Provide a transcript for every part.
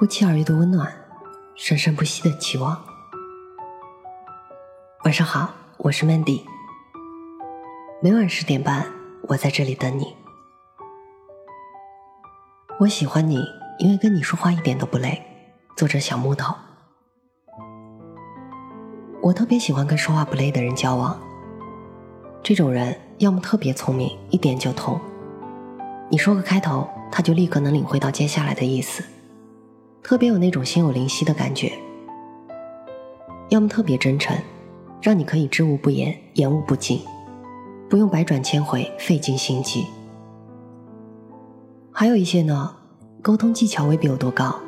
不期而遇的温暖，生生不息的期望。晚上好，我是 Mandy。每晚十点半，我在这里等你。我喜欢你，因为跟你说话一点都不累。作者小木头。我特别喜欢跟说话不累的人交往。这种人要么特别聪明，一点就通，你说个开头，他就立刻能领会到接下来的意思。特别有那种心有灵犀的感觉，要么特别真诚，让你可以知无不言，言无不尽，不用百转千回，费尽心机。还有一些呢，沟通技巧未必有多高，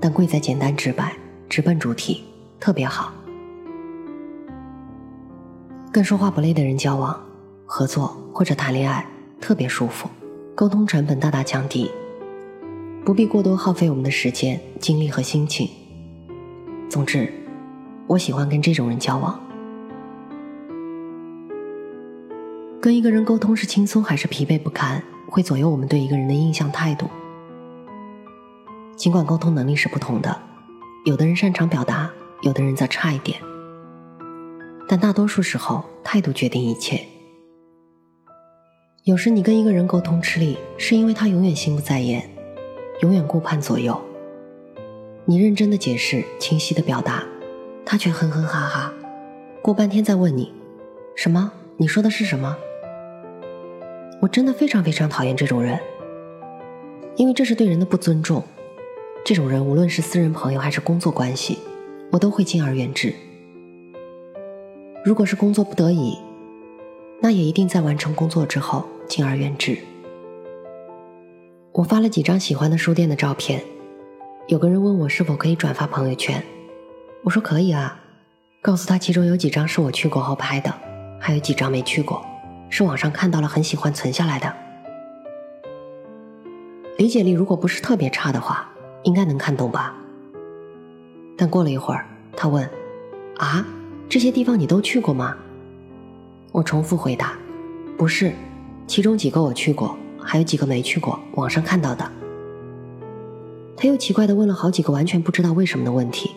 但贵在简单直白，直奔主题，特别好。跟说话不累的人交往、合作或者谈恋爱特别舒服，沟通成本大大降低。不必过多耗费我们的时间、精力和心情。总之，我喜欢跟这种人交往。跟一个人沟通是轻松还是疲惫不堪，会左右我们对一个人的印象态度。尽管沟通能力是不同的，有的人擅长表达，有的人则差一点，但大多数时候，态度决定一切。有时你跟一个人沟通吃力，是因为他永远心不在焉。永远顾盼左右，你认真的解释，清晰的表达，他却哼哼哈哈，过半天再问你，什么？你说的是什么？我真的非常非常讨厌这种人，因为这是对人的不尊重。这种人无论是私人朋友还是工作关系，我都会敬而远之。如果是工作不得已，那也一定在完成工作之后敬而远之。我发了几张喜欢的书店的照片，有个人问我是否可以转发朋友圈，我说可以啊，告诉他其中有几张是我去过后拍的，还有几张没去过，是网上看到了很喜欢存下来的。理解力如果不是特别差的话，应该能看懂吧？但过了一会儿，他问：“啊，这些地方你都去过吗？”我重复回答：“不是，其中几个我去过。”还有几个没去过，网上看到的。他又奇怪的问了好几个完全不知道为什么的问题。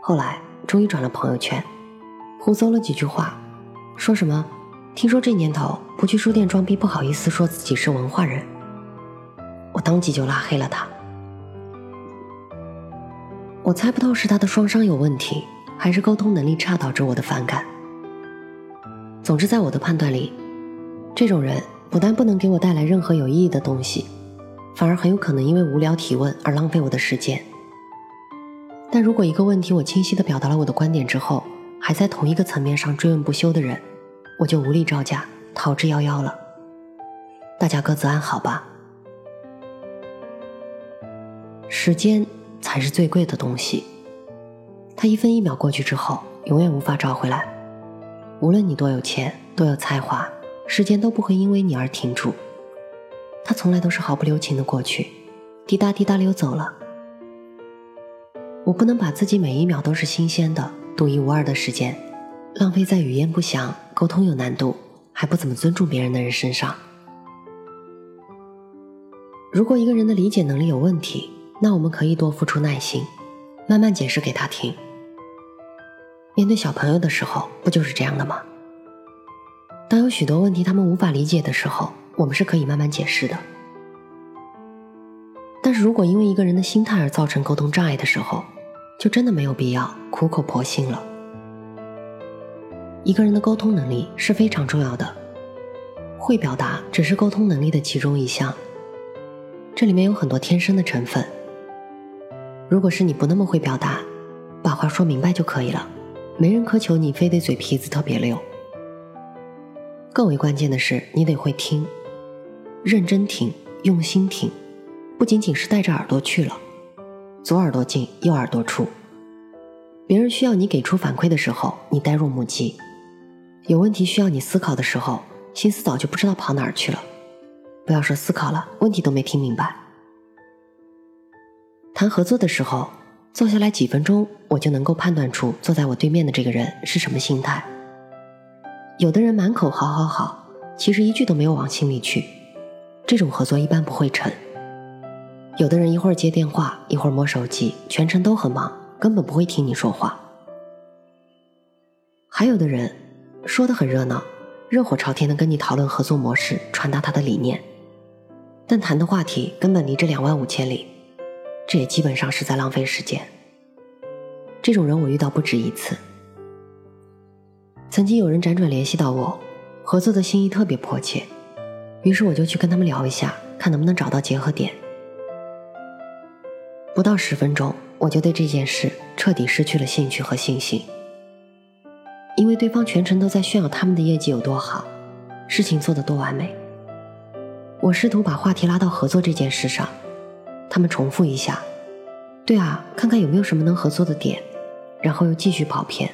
后来终于转了朋友圈，胡诌了几句话，说什么“听说这年头不去书店装逼不好意思说自己是文化人”，我当即就拉黑了他。我猜不透是他的双商有问题，还是沟通能力差导致我的反感。总之，在我的判断里，这种人。不但不能给我带来任何有意义的东西，反而很有可能因为无聊提问而浪费我的时间。但如果一个问题我清晰地表达了我的观点之后，还在同一个层面上追问不休的人，我就无力招架，逃之夭夭了。大家各自安好吧。时间才是最贵的东西，它一分一秒过去之后，永远无法找回来。无论你多有钱，多有才华。时间都不会因为你而停住，它从来都是毫不留情的过去，滴答滴答溜走了。我不能把自己每一秒都是新鲜的、独一无二的时间，浪费在语言不详、沟通有难度、还不怎么尊重别人的人身上。如果一个人的理解能力有问题，那我们可以多付出耐心，慢慢解释给他听。面对小朋友的时候，不就是这样的吗？当有许多问题他们无法理解的时候，我们是可以慢慢解释的。但是如果因为一个人的心态而造成沟通障碍的时候，就真的没有必要苦口婆心了。一个人的沟通能力是非常重要的，会表达只是沟通能力的其中一项，这里面有很多天生的成分。如果是你不那么会表达，把话说明白就可以了，没人苛求你非得嘴皮子特别溜。更为关键的是，你得会听，认真听，用心听，不仅仅是带着耳朵去了，左耳朵进，右耳朵出。别人需要你给出反馈的时候，你呆若木鸡；有问题需要你思考的时候，心思早就不知道跑哪儿去了。不要说思考了，问题都没听明白。谈合作的时候，坐下来几分钟，我就能够判断出坐在我对面的这个人是什么心态。有的人满口好好好，其实一句都没有往心里去，这种合作一般不会成。有的人一会儿接电话，一会儿摸手机，全程都很忙，根本不会听你说话。还有的人说的很热闹，热火朝天的跟你讨论合作模式，传达他的理念，但谈的话题根本离这两万五千里，这也基本上是在浪费时间。这种人我遇到不止一次。曾经有人辗转联系到我，合作的心意特别迫切，于是我就去跟他们聊一下，看能不能找到结合点。不到十分钟，我就对这件事彻底失去了兴趣和信心，因为对方全程都在炫耀他们的业绩有多好，事情做得多完美。我试图把话题拉到合作这件事上，他们重复一下：“对啊，看看有没有什么能合作的点。”然后又继续跑偏。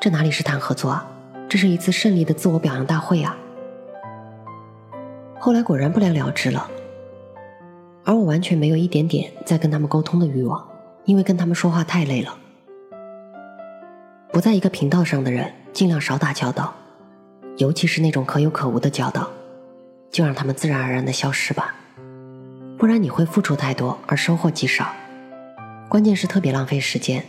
这哪里是谈合作啊？这是一次胜利的自我表扬大会啊！后来果然不了了之了，而我完全没有一点点再跟他们沟通的欲望，因为跟他们说话太累了。不在一个频道上的人，尽量少打交道，尤其是那种可有可无的交道，就让他们自然而然的消失吧，不然你会付出太多而收获极少，关键是特别浪费时间。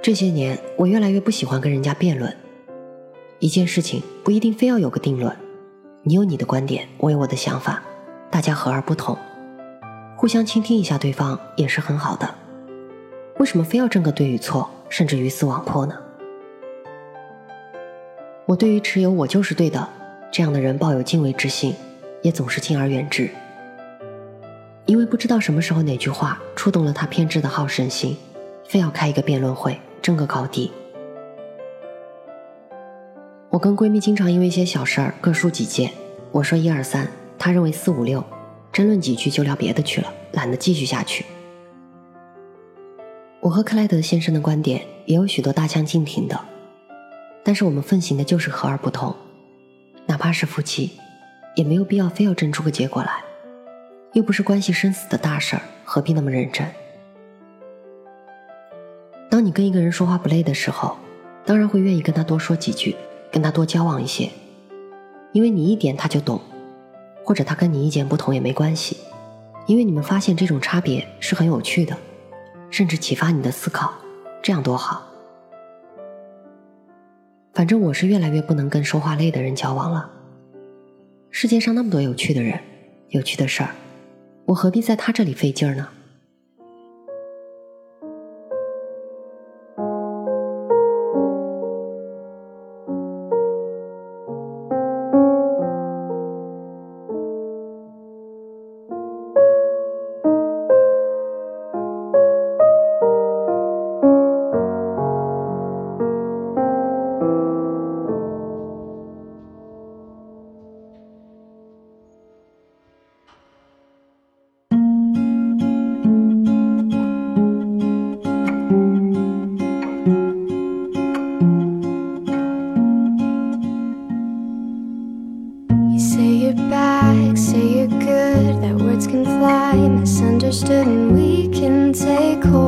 这些年，我越来越不喜欢跟人家辩论。一件事情不一定非要有个定论，你有你的观点，我有我的想法，大家和而不同，互相倾听一下对方也是很好的。为什么非要争个对与错，甚至鱼死网破呢？我对于持有“我就是对的”这样的人抱有敬畏之心，也总是敬而远之，因为不知道什么时候哪句话触动了他偏执的好胜心，非要开一个辩论会。争个高低。我跟闺蜜经常因为一些小事儿各抒己见，我说一二三，她认为四五六，争论几句就聊别的去了，懒得继续下去。我和克莱德先生的观点也有许多大相径庭的，但是我们奉行的就是和而不同，哪怕是夫妻，也没有必要非要争出个结果来，又不是关系生死的大事儿，何必那么认真？你跟一个人说话不累的时候，当然会愿意跟他多说几句，跟他多交往一些，因为你一点他就懂，或者他跟你意见不同也没关系，因为你们发现这种差别是很有趣的，甚至启发你的思考，这样多好。反正我是越来越不能跟说话累的人交往了。世界上那么多有趣的人，有趣的事儿，我何必在他这里费劲儿呢 cold.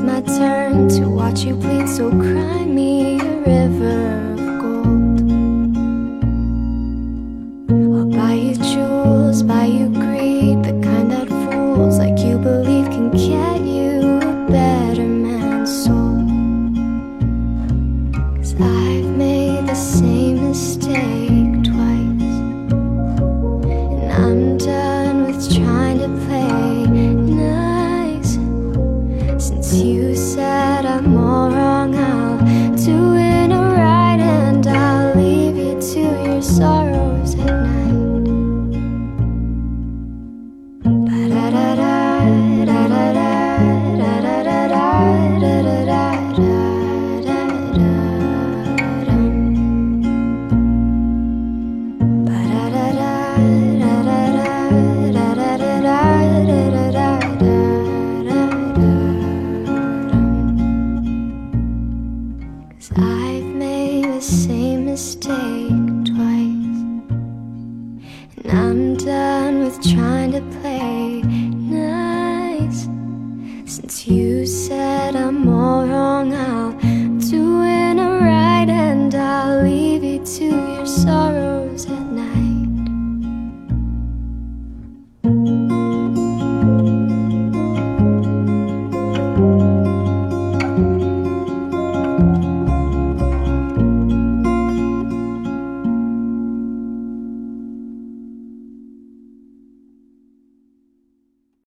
It's my turn to watch you bleed, so cry me a river. I've made the same mistake.